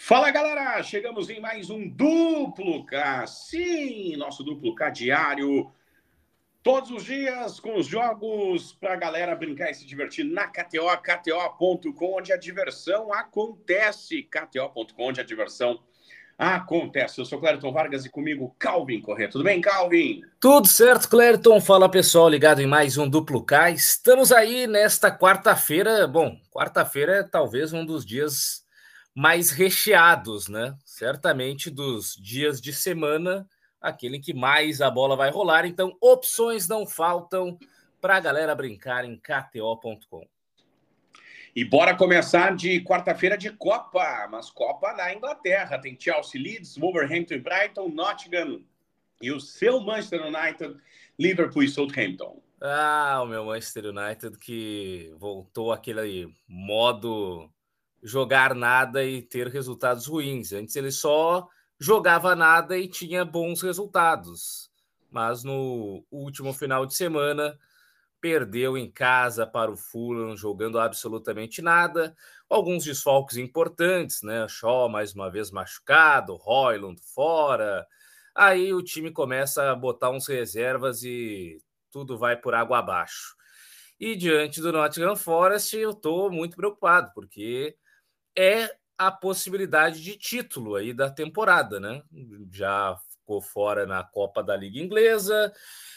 Fala galera, chegamos em mais um duplo K. Sim, nosso duplo K diário. Todos os dias com os jogos para a galera brincar e se divertir na KTO, KTO.com, onde a diversão acontece. KTO.com, onde a diversão acontece. Eu sou Clériton Vargas e comigo Calvin Corrêa. Tudo bem, Calvin? Tudo certo, Clériton. Fala pessoal, ligado em mais um duplo K. Estamos aí nesta quarta-feira. Bom, quarta-feira é talvez um dos dias mais recheados, né? Certamente dos dias de semana, aquele que mais a bola vai rolar. Então, opções não faltam para a galera brincar em KTO.com. E bora começar de quarta-feira de Copa, mas Copa na Inglaterra. Tem Chelsea Leeds, Wolverhampton e Brighton, Nottingham e o seu Manchester United, Liverpool e Southampton. Ah, o meu Manchester United que voltou aquele modo jogar nada e ter resultados ruins. Antes ele só jogava nada e tinha bons resultados. Mas no último final de semana perdeu em casa para o Fulham, jogando absolutamente nada. Alguns desfalques importantes, né? Shaw mais uma vez machucado, Royland fora. Aí o time começa a botar uns reservas e tudo vai por água abaixo. E diante do Nottingham Forest, eu estou muito preocupado, porque é a possibilidade de título aí da temporada, né? Já ficou fora na Copa da Liga Inglesa,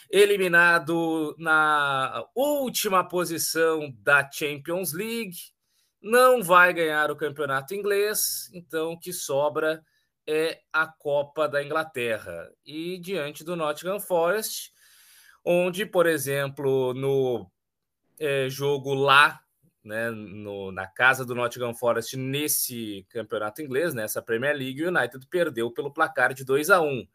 eliminado na última posição da Champions League, não vai ganhar o campeonato inglês, então o que sobra é a Copa da Inglaterra. E diante do Nottingham Forest, onde, por exemplo, no é, jogo lá né, no, na casa do Nottingham Forest nesse campeonato inglês, nessa Premier League, o United perdeu pelo placar de 2 a 1.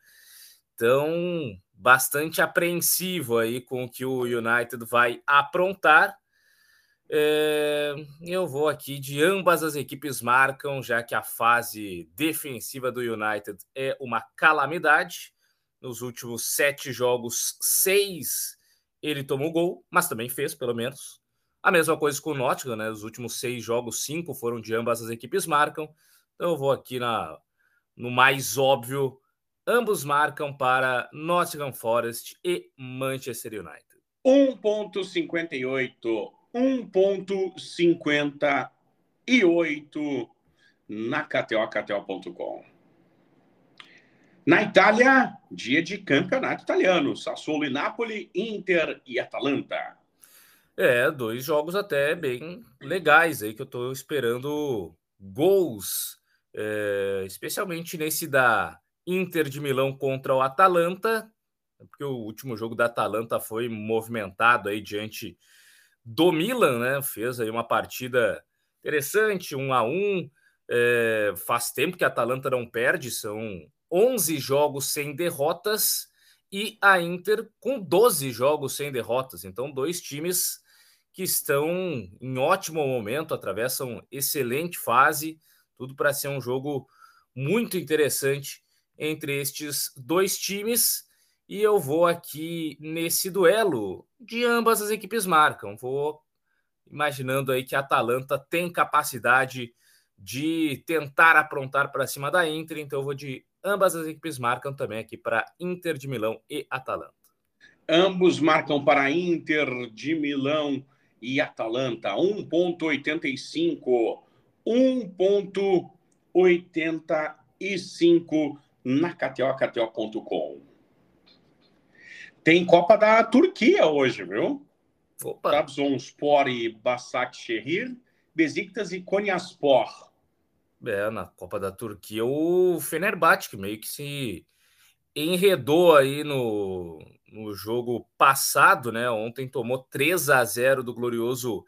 Então, bastante apreensivo aí com o que o United vai aprontar. É, eu vou aqui de ambas as equipes marcam, já que a fase defensiva do United é uma calamidade. Nos últimos sete jogos, seis ele tomou gol, mas também fez, pelo menos. A mesma coisa com o Nottingham, né? Os últimos seis jogos, cinco foram de ambas as equipes marcam. Então eu vou aqui na, no mais óbvio. Ambos marcam para Nottingham Forest e Manchester United. 1.58, 1.58 na KTO, KTO.com. Na Itália, dia de campeonato italiano. Sassuolo e Napoli, Inter e Atalanta. É, dois jogos até bem legais aí que eu estou esperando gols, é, especialmente nesse da Inter de Milão contra o Atalanta, porque o último jogo da Atalanta foi movimentado aí diante do Milan, né? Fez aí uma partida interessante, um a um. É, faz tempo que a Atalanta não perde, são 11 jogos sem derrotas e a Inter com 12 jogos sem derrotas. Então, dois times que estão em ótimo momento, atravessam excelente fase, tudo para ser um jogo muito interessante entre estes dois times. E eu vou aqui nesse duelo de ambas as equipes marcam. Vou imaginando aí que a Atalanta tem capacidade de tentar aprontar para cima da Inter, então eu vou de ambas as equipes marcam também aqui para Inter de Milão e Atalanta. Ambos marcam para Inter de Milão e Atalanta 1.85, 1.85 na KTO, KTO.com. Tem Copa da Turquia hoje, viu? Opa. Trabzonspor e Başakşehir, Besiktas e Konyaspor. É, na Copa da Turquia, o Fenerbahçe que meio que se enredou aí no, no jogo passado, né? Ontem tomou 3 a 0 do glorioso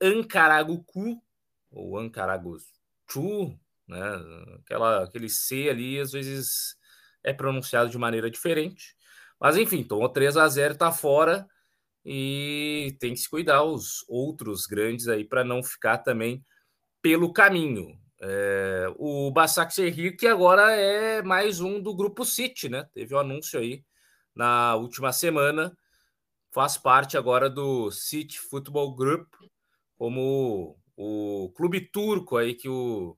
Ankaragucu, ou Ankaragucu, né? Aquela, aquele C ali às vezes é pronunciado de maneira diferente. Mas enfim, tomou 3 a 0 tá fora e tem que se cuidar os outros grandes aí para não ficar também pelo caminho. É, o Basak Serri, que agora é mais um do grupo City, né? Teve o um anúncio aí na última semana, faz parte agora do City Football Group, como o clube turco aí que o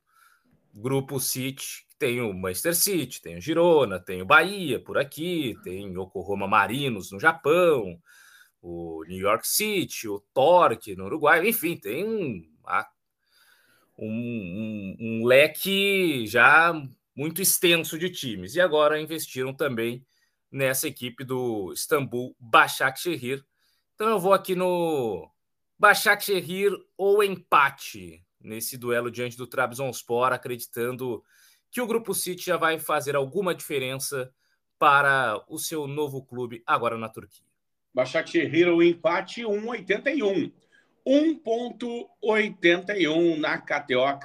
grupo City tem o Manchester City, tem o Girona, tem o Bahia por aqui, tem Yokohama Marinos no Japão, o New York City, o Torque no Uruguai, enfim, tem um, um, um, leque já muito extenso de times. E agora investiram também nessa equipe do Istambul Başakşehir. Então eu vou aqui no Başakşehir ou empate nesse duelo diante do Trabzonspor, acreditando que o Grupo City já vai fazer alguma diferença para o seu novo clube agora na Turquia. Başakşehir o empate 1,81. 1,81 na KTO,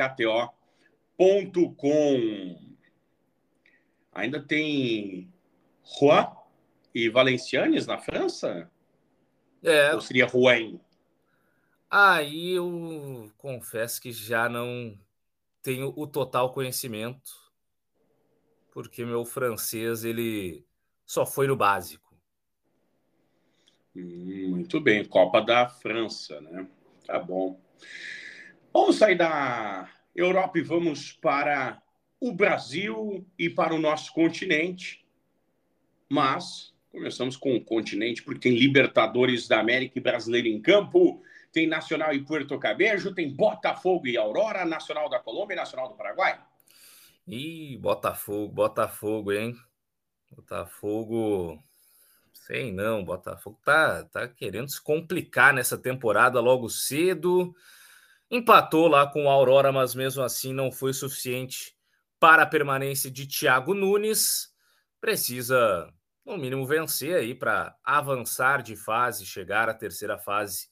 KTO.com. Ainda tem Juan e Valencianes na França? É. Ou seria Rouen? Aí eu confesso que já não tenho o total conhecimento, porque meu francês ele só foi no básico. Muito bem, Copa da França, né? Tá bom. Vamos sair da Europa e vamos para o Brasil e para o nosso continente. Mas começamos com o continente, porque tem Libertadores da América e Brasileiro em campo, tem Nacional e Puerto Cabejo, tem Botafogo e Aurora, Nacional da Colômbia e Nacional do Paraguai. Ih, Botafogo, Botafogo, hein? Botafogo Sei não, Botafogo tá, tá querendo se complicar nessa temporada logo cedo. Empatou lá com o Aurora, mas mesmo assim não foi suficiente para a permanência de Thiago Nunes. Precisa, no mínimo, vencer aí para avançar de fase, chegar à terceira fase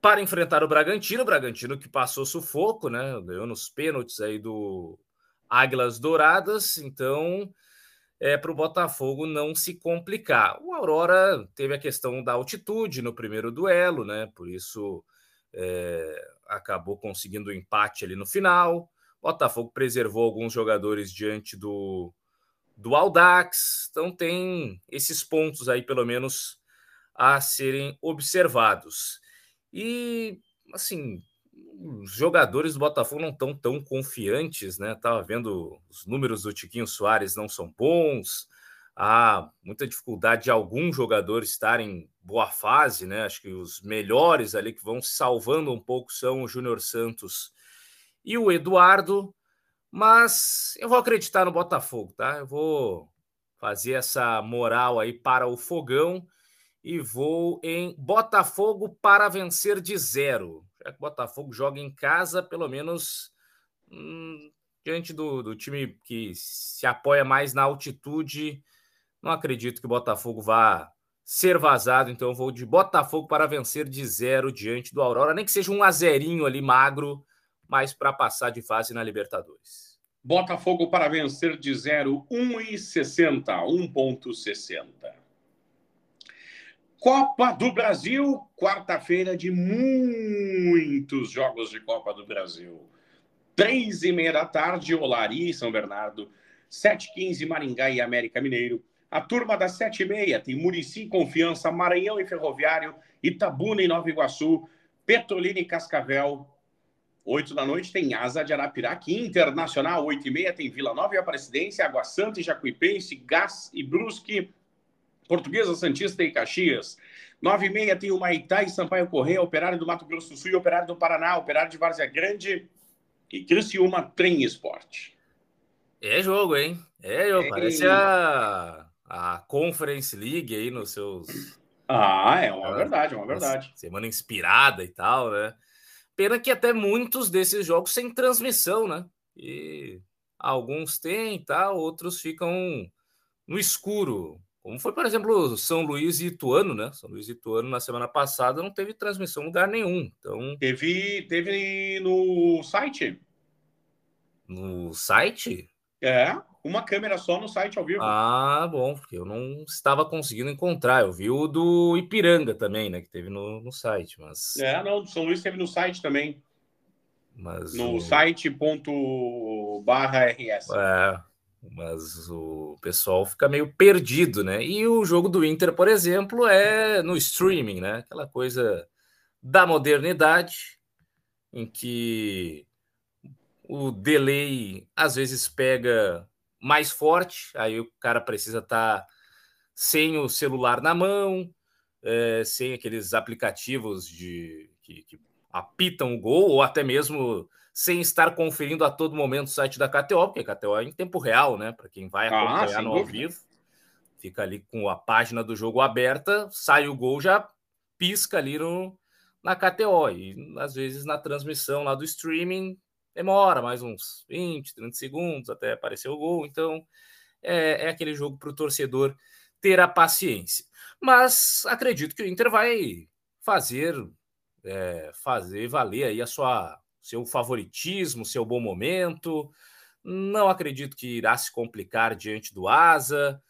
para enfrentar o Bragantino. O Bragantino que passou sufoco, né? Ganhou nos pênaltis aí do Águilas Douradas. Então, é, para o Botafogo não se complicar. O Aurora teve a questão da altitude no primeiro duelo, né? Por isso é, acabou conseguindo o um empate ali no final. O Botafogo preservou alguns jogadores diante do, do Aldax. Então tem esses pontos aí, pelo menos, a serem observados. E assim, os jogadores do Botafogo não estão tão confiantes, né? Tava vendo os números do Tiquinho Soares não são bons, há muita dificuldade de alguns jogadores estarem em boa fase, né? Acho que os melhores ali que vão se salvando um pouco são o Júnior Santos e o Eduardo, mas eu vou acreditar no Botafogo, tá? Eu vou fazer essa moral aí para o Fogão e vou em Botafogo para vencer de zero já que Botafogo joga em casa, pelo menos hum, diante do, do time que se apoia mais na altitude, não acredito que o Botafogo vá ser vazado, então eu vou de Botafogo para vencer de zero diante do Aurora, nem que seja um azerinho ali magro, mas para passar de fase na Libertadores. Botafogo para vencer de zero, 1,60, 1,60. Copa do Brasil, quarta-feira de muitos jogos de Copa do Brasil. Três e meia da tarde, Olaria e São Bernardo. Sete quinze, Maringá e América Mineiro. A turma das sete e meia tem Murici, Confiança, Maranhão e Ferroviário, Itabuna e Nova Iguaçu, Petrolina e Cascavel. Oito da noite tem Asa de Arapiraca, Internacional. Oito e meia tem Vila Nova e Aparecidense, Água Santa e Jacuipense, Gás e Brusque. Portuguesa, Santista e Caxias. 9 e meia tem o Maitá e Sampaio Correia, Operário do Mato Grosso do Sul e Operário do Paraná, Operário de Várzea Grande e Criciúma Trem Esporte. É jogo, hein? É jogo. É... Parece a, a Conference League aí nos seus... Ah, é uma verdade, é uma verdade. Semana inspirada e tal, né? Pena que até muitos desses jogos sem transmissão, né? E alguns têm e tal, outros ficam no escuro. Como foi, por exemplo, São Luís e Ituano, né? São Luís e Ituano na semana passada não teve transmissão em lugar nenhum. Então teve, teve no site. No site? É, uma câmera só no site ao vivo. Ah, bom, porque eu não estava conseguindo encontrar. Eu vi o do Ipiranga também, né? Que teve no, no site, mas. É, não, do São Luís teve no site também. Mas no o... site.barra.rs. É mas o pessoal fica meio perdido, né? E o jogo do Inter, por exemplo, é no streaming, né? Aquela coisa da modernidade em que o delay às vezes pega mais forte, aí o cara precisa estar tá sem o celular na mão, é, sem aqueles aplicativos de que, que, apitam o gol, ou até mesmo sem estar conferindo a todo momento o site da KTO, porque a KTO é em tempo real, né? Para quem vai ah, acompanhar ah, no ao vivo, fica ali com a página do jogo aberta, sai o gol, já pisca ali no, na KTO. E às vezes na transmissão lá do streaming demora mais uns 20, 30 segundos até aparecer o gol. Então é, é aquele jogo para o torcedor ter a paciência. Mas acredito que o Inter vai fazer é, fazer valer aí a sua seu favoritismo, seu bom momento. Não acredito que irá se complicar diante do Asa.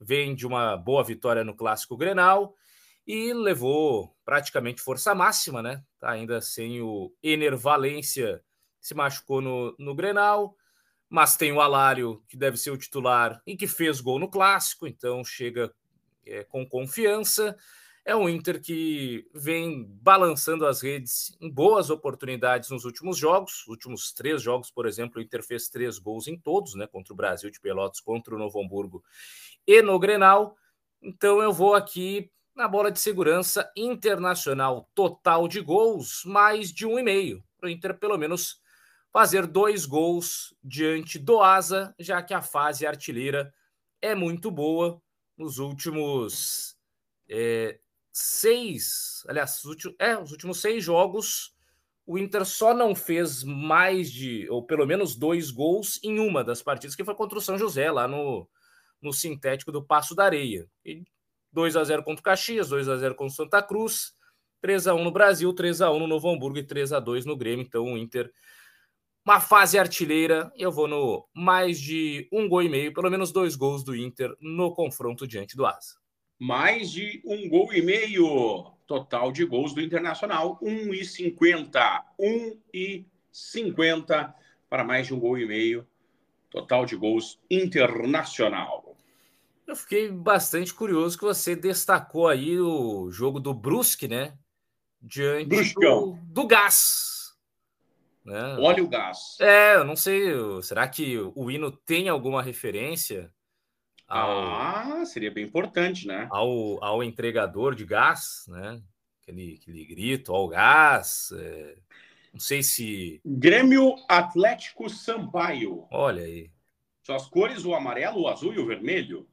Vem de uma boa vitória no clássico Grenal e levou praticamente força máxima, né? Tá ainda sem o Ener Valência, se machucou no, no Grenal, mas tem o Alário, que deve ser o titular e que fez gol no clássico, então chega é, com confiança. É um Inter que vem balançando as redes em boas oportunidades nos últimos jogos. últimos três jogos, por exemplo, o Inter fez três gols em todos, né? Contra o Brasil de Pelotas, contra o Novo Hamburgo e no Grenal. Então eu vou aqui na bola de segurança internacional total de gols, mais de um e meio. Para o Inter, pelo menos, fazer dois gols diante do Asa, já que a fase artilheira é muito boa. Nos últimos é, seis, aliás, os últimos, é, os últimos seis jogos, o Inter só não fez mais de, ou pelo menos dois gols em uma das partidas, que foi contra o São José, lá no, no sintético do Passo da Areia. E 2 a 0 contra o Caxias, 2 a 0 contra o Santa Cruz, 3 a 1 no Brasil, 3 a 1 no Novo Hamburgo e 3 a 2 no Grêmio. Então o Inter uma fase artilheira, eu vou no mais de um gol e meio, pelo menos dois gols do Inter no confronto diante do Asa mais de um gol e meio. Total de gols do Internacional, 1,50. 1,50 para mais de um gol e meio. Total de gols internacional. Eu fiquei bastante curioso que você destacou aí o jogo do Brusque, né? Diante do, do Gás. Né? Olha o Gás. É, eu não sei. Será que o hino tem alguma referência ao, ah, seria bem importante, né? Ao, ao entregador de gás, né? Aquele, aquele grito ao gás. É... Não sei se. Grêmio Atlético Sampaio. Olha aí. São as cores o amarelo, o azul e o vermelho.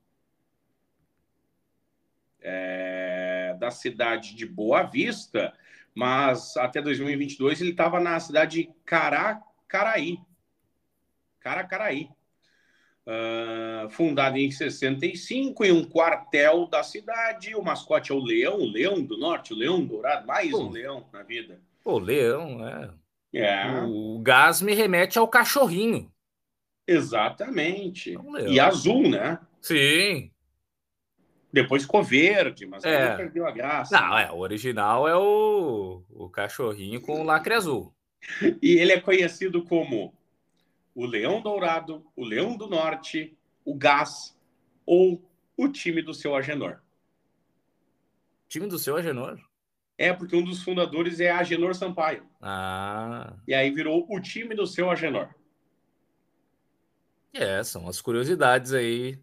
É... Da cidade de Boa Vista, mas até 2022 ele estava na cidade de Caracaraí. Caracaraí. Uh, fundado em 65, em um quartel da cidade. O mascote é o leão, o leão do norte, o leão dourado, mais Pô. um leão na vida. O leão, é. é. O gás me remete ao cachorrinho. Exatamente. É e azul, né? Sim. Depois ficou verde, mas é. perdeu a graça. Não, é, o original é o, o cachorrinho com o lacre azul. E ele é conhecido como o Leão Dourado, o Leão do Norte, o Gás ou o time do seu Agenor. Time do seu Agenor? É, porque um dos fundadores é Agenor Sampaio. Ah. E aí virou o time do seu Agenor. É, são as curiosidades aí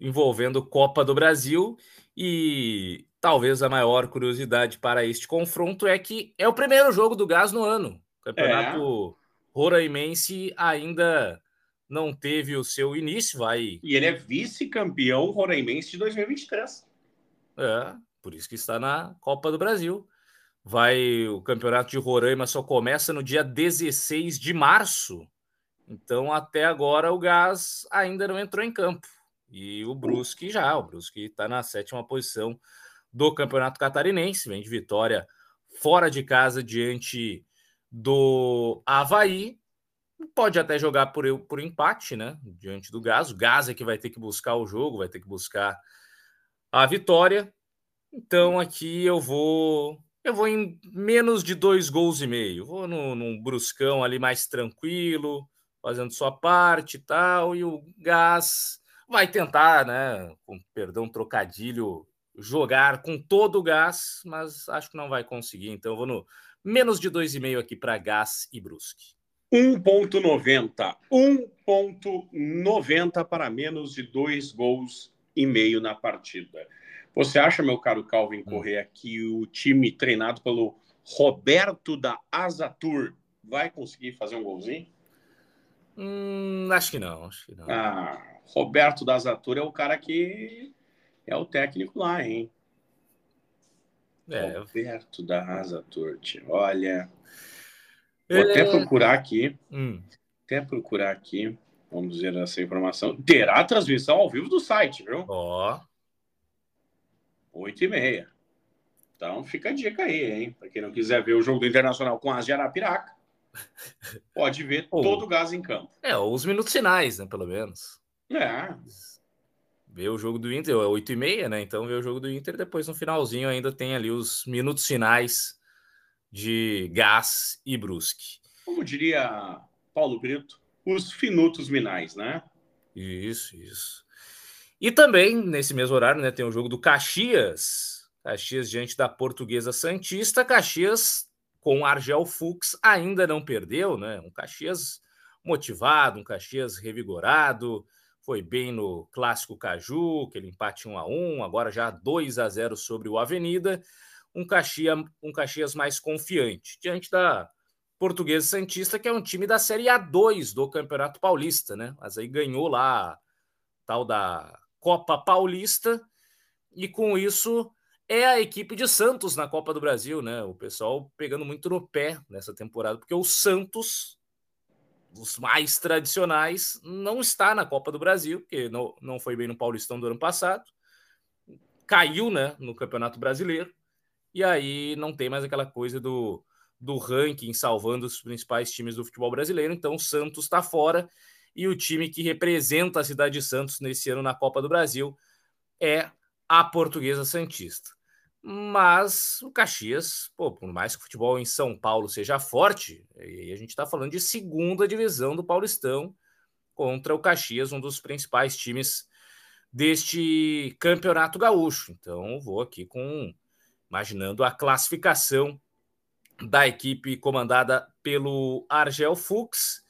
envolvendo Copa do Brasil e talvez a maior curiosidade para este confronto é que é o primeiro jogo do Gás no ano. Campeonato é. Roraimense ainda não teve o seu início, vai. E ele é vice-campeão roraimense de 2023. É, por isso que está na Copa do Brasil. Vai o campeonato de Roraima só começa no dia 16 de março. Então, até agora, o Gás ainda não entrou em campo. E o Brusque já. O Brusque está na sétima posição do Campeonato Catarinense. Vem de vitória fora de casa diante do Havaí. Pode até jogar por, por empate, né? Diante do Gás. O Gás é que vai ter que buscar o jogo, vai ter que buscar a vitória. Então aqui eu vou. Eu vou em menos de dois gols e meio. Vou no, num bruscão ali mais tranquilo, fazendo sua parte e tal. E o Gás vai tentar, né? Com perdão, trocadilho, jogar com todo o gás, mas acho que não vai conseguir. Então vou no Menos de 2,5 aqui para Gás e Brusque. 1,90. 1,90 para menos de dois gols e meio na partida. Você acha, meu caro Calvin Correa, que o time treinado pelo Roberto da Azatur vai conseguir fazer um golzinho? Hum, acho que não, acho que não. Ah, Roberto da Azatur é o cara que é o técnico lá, hein? É. Roberto da Azatur, olha. Vou é... até procurar aqui. Hum. Até procurar aqui. Vamos dizer essa informação. Terá transmissão ao vivo do site, viu? Ó. Oh. 8 e meia. Então fica a dica aí, hein? Para quem não quiser ver o jogo do Internacional com as de Arapiraca, pode ver oh. todo o gás em campo. É, os minutos finais, né? Pelo menos. É. Ver o jogo do Inter, é 8 e meia, né? Então ver o jogo do Inter, depois no finalzinho ainda tem ali os minutos finais de Gás e Brusque. Como diria Paulo Brito, os finutos minais, né? Isso, isso. E também, nesse mesmo horário, né, tem o jogo do Caxias. Caxias diante da Portuguesa Santista. Caxias com Argel Fux ainda não perdeu, né? Um Caxias motivado, um Caxias revigorado. Foi bem no clássico Caju, aquele empate 1 a 1 agora já 2 a 0 sobre o Avenida um Caxias, um Caxias mais confiante, diante da Portuguesa Santista, que é um time da Série A2 do Campeonato Paulista, né? Mas aí ganhou lá tal da Copa Paulista, e com isso é a equipe de Santos na Copa do Brasil, né? O pessoal pegando muito no pé nessa temporada, porque o Santos, dos mais tradicionais, não está na Copa do Brasil, porque não, não foi bem no Paulistão do ano passado, caiu, né, no Campeonato Brasileiro e aí não tem mais aquela coisa do, do ranking salvando os principais times do futebol brasileiro. Então o Santos está fora e o time que representa a cidade de Santos nesse ano na Copa do Brasil é a Portuguesa Santista. Mas o Caxias, pô, por mais que o futebol em São Paulo seja forte, e a gente está falando de segunda divisão do Paulistão contra o Caxias, um dos principais times deste campeonato gaúcho. Então, vou aqui com imaginando a classificação da equipe comandada pelo Argel Fux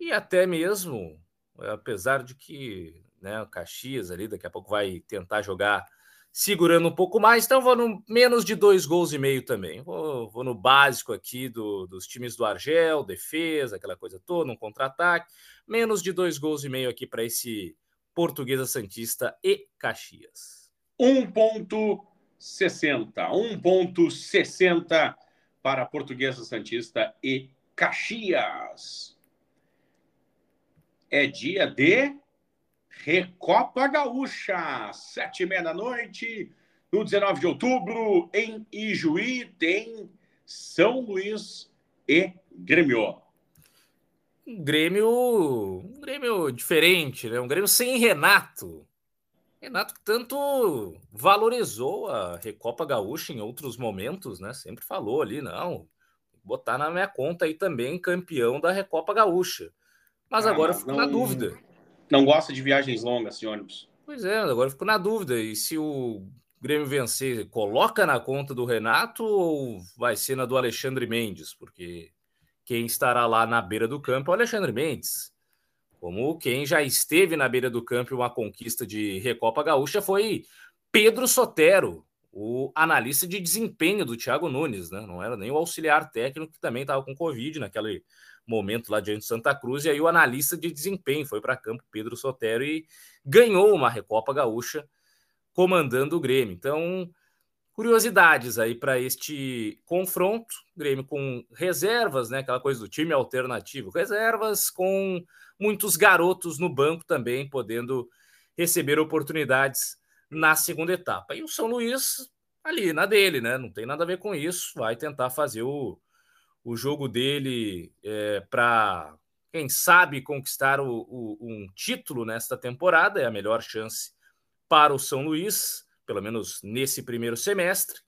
e até mesmo, apesar de que né, o Caxias ali daqui a pouco vai tentar jogar segurando um pouco mais, então vou no menos de dois gols e meio também. Vou, vou no básico aqui do, dos times do Argel, defesa, aquela coisa toda, um contra-ataque. Menos de dois gols e meio aqui para esse Portuguesa Santista e Caxias. Um ponto 60. 1,60 para Portuguesa Santista e Caxias. É dia de Recopa Gaúcha, sete e meia da noite, no 19 de outubro, em Ijuí, tem São Luís e Grêmio. Um Grêmio, um Grêmio diferente, né? Um Grêmio sem Renato. Renato que tanto valorizou a Recopa Gaúcha em outros momentos, né? Sempre falou ali, não, botar na minha conta aí também campeão da Recopa Gaúcha. Mas ah, agora eu fico não, na dúvida. Não gosta de viagens longas, de ônibus. Pois é, agora eu fico na dúvida. E se o Grêmio vencer, coloca na conta do Renato ou vai ser na do Alexandre Mendes? Porque quem estará lá na beira do campo é o Alexandre Mendes como quem já esteve na beira do campo em uma conquista de Recopa Gaúcha foi Pedro Sotero, o analista de desempenho do Thiago Nunes, né? Não era nem o auxiliar técnico que também estava com Covid naquele momento lá diante de Santa Cruz, e aí o analista de desempenho foi para campo, Pedro Sotero, e ganhou uma Recopa Gaúcha comandando o Grêmio. Então, curiosidades aí para este confronto. Grêmio com reservas, né? Aquela coisa do time alternativo, reservas com muitos garotos no banco também podendo receber oportunidades na segunda etapa. E o São Luís ali na dele, né? Não tem nada a ver com isso. Vai tentar fazer o, o jogo dele é, para, quem sabe, conquistar o, o, um título nesta temporada. É a melhor chance para o São Luís, pelo menos nesse primeiro semestre.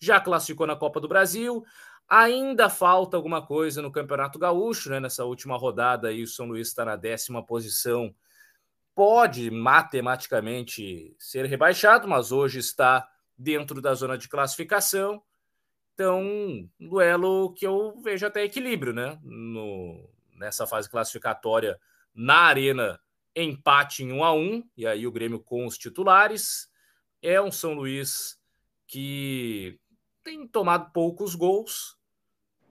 Já classificou na Copa do Brasil, Ainda falta alguma coisa no Campeonato Gaúcho, né? Nessa última rodada aí, o São Luís está na décima posição. Pode matematicamente ser rebaixado, mas hoje está dentro da zona de classificação. Então, um duelo que eu vejo até equilíbrio, né? No, nessa fase classificatória na Arena empate em 1 a 1 e aí o Grêmio com os titulares. É um São Luís que tem tomado poucos gols,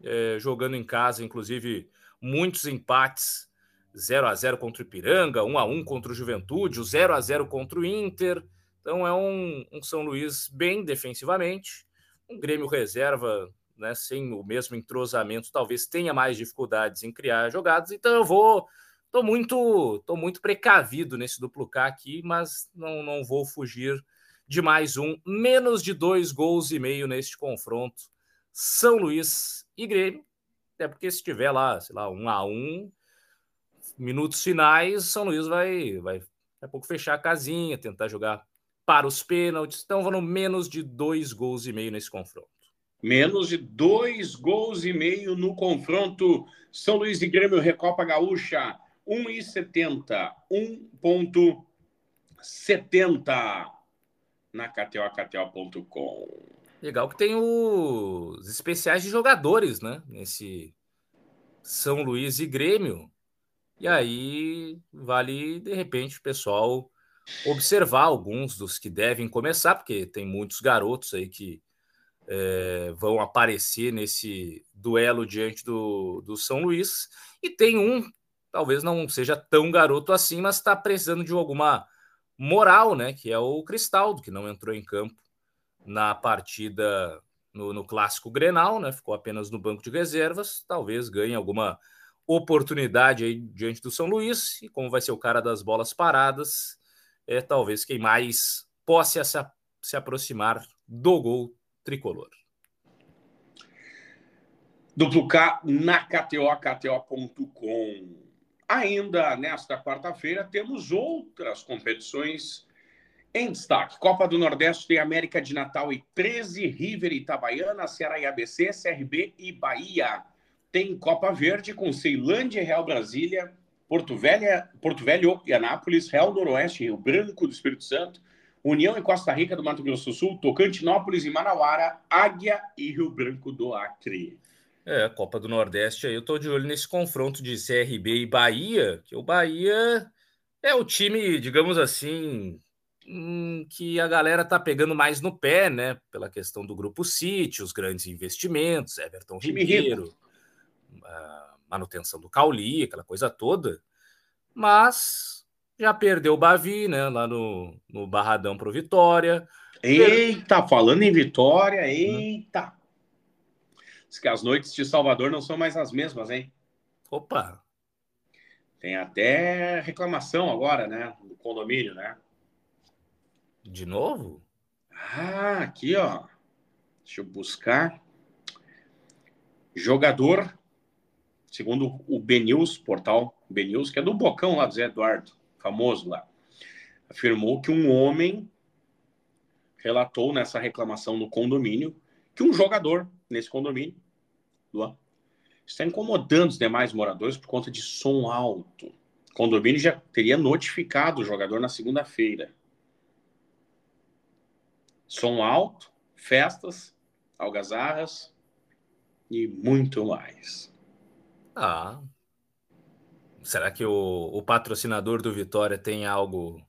é, jogando em casa, inclusive muitos empates 0 a 0 contra o Ipiranga, 1 a 1 contra o Juventude, o 0 a 0 contra o Inter. Então é um, um São Luís bem defensivamente, um Grêmio reserva, né, sem o mesmo entrosamento, talvez tenha mais dificuldades em criar jogadas. Então eu vou Tô muito, tô muito precavido nesse duplo K aqui, mas não, não vou fugir de mais um. Menos de dois gols e meio neste confronto. São Luís e Grêmio. Até porque se tiver lá, sei lá, um a um, minutos finais, São Luís vai, vai daqui a pouco fechar a casinha, tentar jogar para os pênaltis. Então vão menos de dois gols e meio nesse confronto. Menos de dois gols e meio no confronto. São Luís e Grêmio Recopa Gaúcha. 1,70. 1,70 na KTO, KTO.com. Legal que tem os especiais de jogadores, né? Nesse São Luís e Grêmio. E aí vale, de repente, o pessoal observar alguns dos que devem começar, porque tem muitos garotos aí que é, vão aparecer nesse duelo diante do, do São Luís. E tem um talvez não seja tão garoto assim, mas está precisando de alguma moral, né? Que é o Cristaldo, que não entrou em campo na partida no, no clássico Grenal, né? Ficou apenas no banco de reservas. Talvez ganhe alguma oportunidade aí diante do São Luís, e como vai ser o cara das bolas paradas, é talvez quem mais possa se, se aproximar do gol tricolor. Duplo K na KTO, KTO.com. Ainda nesta quarta-feira, temos outras competições em destaque. Copa do Nordeste tem América de Natal e 13, River e Itabaiana, Ceará e ABC, CRB e Bahia. Tem Copa Verde com Ceilândia e Real Brasília, Porto, Velha, Porto Velho e Anápolis, Real Noroeste, Rio Branco do Espírito Santo, União e Costa Rica do Mato Grosso do Sul, Tocantinópolis e Manauara, Águia e Rio Branco do Acre. É, Copa do Nordeste aí, eu tô de olho nesse confronto de CRB e Bahia, que o Bahia é o time, digamos assim, hum, que a galera tá pegando mais no pé, né? Pela questão do Grupo City, os grandes investimentos, Everton Ribeiro, manutenção do Cauli, aquela coisa toda. Mas já perdeu o Bavi, né? Lá no, no Barradão pro Vitória. Eita, falando em Vitória, eita! Diz que as noites de Salvador não são mais as mesmas, hein? Opa! Tem até reclamação agora, né? Do condomínio, né? De novo? Ah, aqui, ó. Deixa eu buscar. Jogador, segundo o BNews, portal BNews, que é do Bocão lá do Zé Eduardo, famoso lá, afirmou que um homem relatou nessa reclamação no condomínio que um jogador nesse condomínio, está incomodando os demais moradores por conta de som alto. O condomínio já teria notificado o jogador na segunda-feira. Som alto, festas, algazarras e muito mais. Ah. Será que o, o patrocinador do Vitória tem algo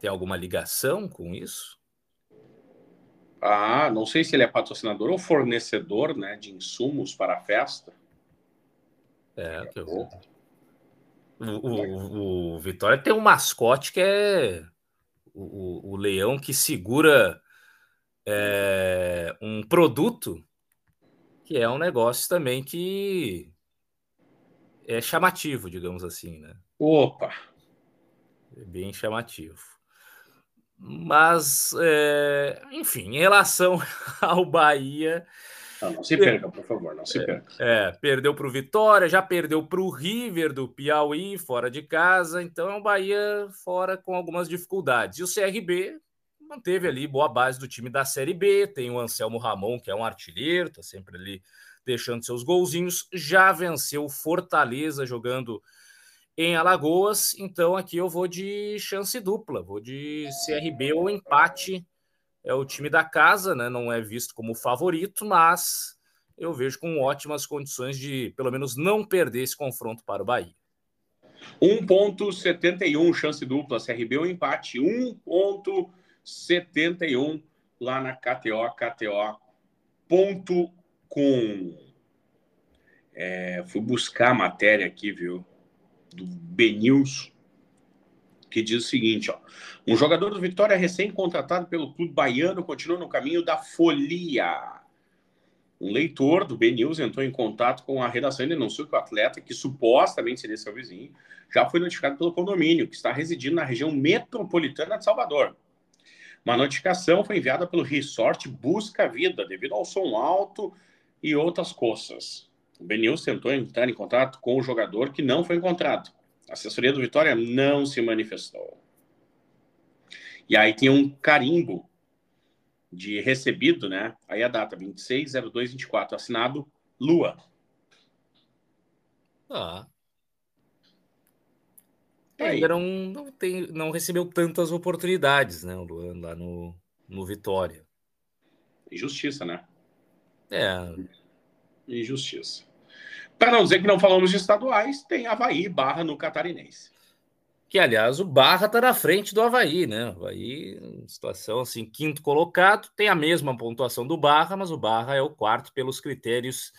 tem alguma ligação com isso? Ah, não sei se ele é patrocinador ou fornecedor né, de insumos para a festa. É, que eu... o, o, o, Vitória tem um mascote que é o, o leão que segura é, um produto que é um negócio também que é chamativo, digamos assim, né? Opa! É bem chamativo. Mas, é, enfim, em relação ao Bahia. Não, não se perca, por favor, não se é, perca. É, perdeu para o Vitória, já perdeu para o River do Piauí, fora de casa, então é um Bahia fora com algumas dificuldades. E o CRB manteve ali boa base do time da Série B, tem o Anselmo Ramon, que é um artilheiro, tá sempre ali deixando seus golzinhos, já venceu Fortaleza jogando em Alagoas. Então aqui eu vou de chance dupla, vou de CRB ou empate. É o time da casa, né? Não é visto como favorito, mas eu vejo com ótimas condições de, pelo menos, não perder esse confronto para o Bahia. 1,71 chance dupla, CRB o um empate, 1,71 lá na KTO, KTO.com. É, fui buscar a matéria aqui, viu, do BNews, que diz o seguinte, ó. Um jogador do Vitória recém-contratado pelo clube baiano continua no caminho da folia. Um leitor do BNews entrou em contato com a redação e denunciou que o atleta, que supostamente seria seu vizinho, já foi notificado pelo condomínio, que está residindo na região metropolitana de Salvador. Uma notificação foi enviada pelo Resort Busca Vida, devido ao som alto e outras coisas. O BNews tentou entrar em contato com o jogador, que não foi encontrado. A assessoria do Vitória não se manifestou. E aí tem um carimbo de recebido, né? Aí a data 260224, assinado Lua. Ah. Ainda não, não, tem, não recebeu tantas oportunidades, né? O Luan lá no, no Vitória. Injustiça, né? É. Injustiça. Para não dizer que não falamos de estaduais, tem Havaí barra no Catarinense que aliás o Barra está na frente do Havaí, né? O Havaí, situação assim, quinto colocado, tem a mesma pontuação do Barra, mas o Barra é o quarto pelos critérios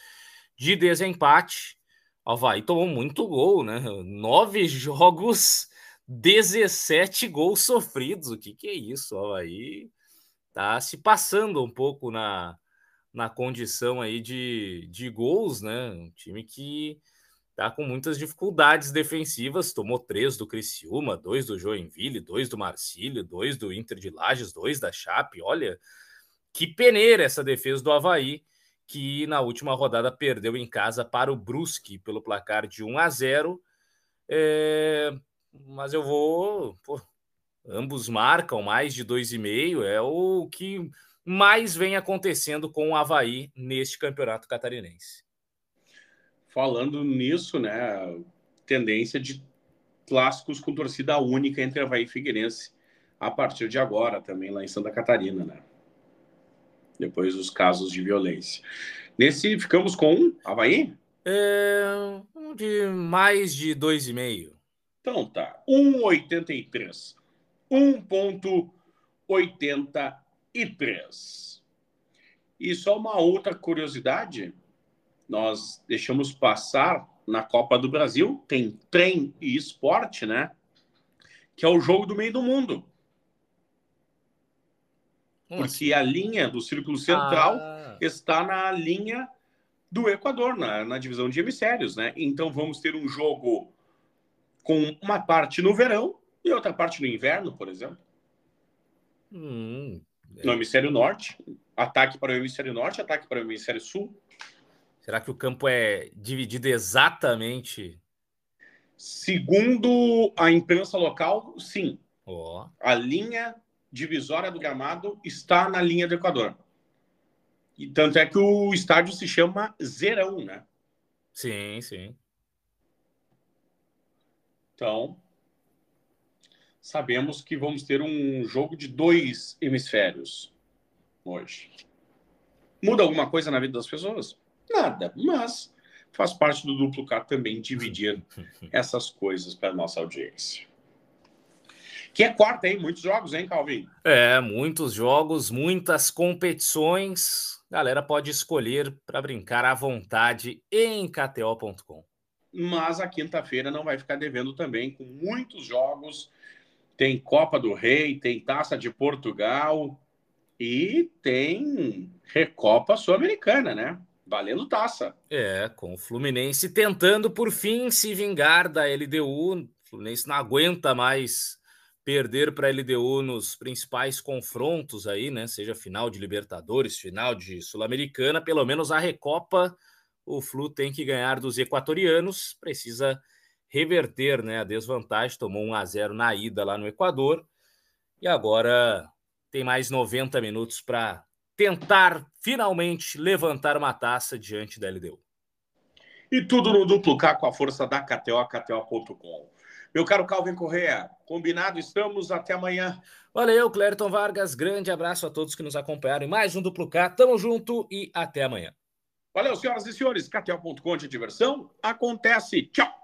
de desempate. O Havaí tomou muito gol, né? Nove jogos, 17 gols sofridos. O que, que é isso? O Havaí tá se passando um pouco na, na condição aí de, de gols, né? Um time que tá com muitas dificuldades defensivas. Tomou três do Criciúma, dois do Joinville, dois do Marcílio, dois do Inter de Lages, dois da Chape. Olha que peneira essa defesa do Havaí, que na última rodada perdeu em casa para o Brusque pelo placar de 1 a 0. É... Mas eu vou. Pô, ambos marcam mais de 2,5. É o que mais vem acontecendo com o Havaí neste campeonato catarinense falando nisso, né, tendência de clássicos com torcida única entre Havaí e Figueirense a partir de agora, também lá em Santa Catarina, né? Depois dos casos de violência. Nesse, ficamos com Havaí? É, de mais de 2,5. Então tá, 1,83. 1,83. E só uma outra curiosidade, nós deixamos passar na Copa do Brasil, tem trem e esporte, né? Que é o jogo do meio do mundo. Porque a linha do Círculo Central ah. está na linha do Equador, na, na divisão de hemisférios, né? Então vamos ter um jogo com uma parte no verão e outra parte no inverno, por exemplo. Hum. No hemisfério norte, ataque para o hemisfério norte, ataque para o hemisfério sul. Será que o campo é dividido exatamente? Segundo a imprensa local, sim. Oh. A linha divisória do gramado está na linha do Equador. E tanto é que o estádio se chama Zerão, né? Sim, sim. Então, sabemos que vamos ter um jogo de dois hemisférios hoje. Muda alguma coisa na vida das pessoas? Nada, mas faz parte do duplo K também dividir essas coisas para nossa audiência. Que é quarta, hein? Muitos jogos, hein, Calvin? É, muitos jogos, muitas competições. Galera pode escolher para brincar à vontade em KTO.com. Mas a quinta-feira não vai ficar devendo também, com muitos jogos. Tem Copa do Rei, tem Taça de Portugal e tem Recopa Sul-Americana, né? valendo taça. É, com o Fluminense tentando por fim se vingar da LDU. O Fluminense não aguenta mais perder para a LDU nos principais confrontos aí, né? Seja final de Libertadores, final de Sul-Americana, pelo menos a Recopa, o Flu tem que ganhar dos equatorianos, precisa reverter, né, a desvantagem, tomou 1 a 0 na ida lá no Equador. E agora tem mais 90 minutos para tentar finalmente levantar uma taça diante da LDU. E tudo no duplo K com a força da KTO, KTO.com. Meu caro Calvin Correa, combinado, estamos até amanhã. Valeu, Clériton Vargas, grande abraço a todos que nos acompanharam em mais um duplo K. Tamo junto e até amanhã. Valeu, senhoras e senhores. KTO.com de diversão acontece. Tchau.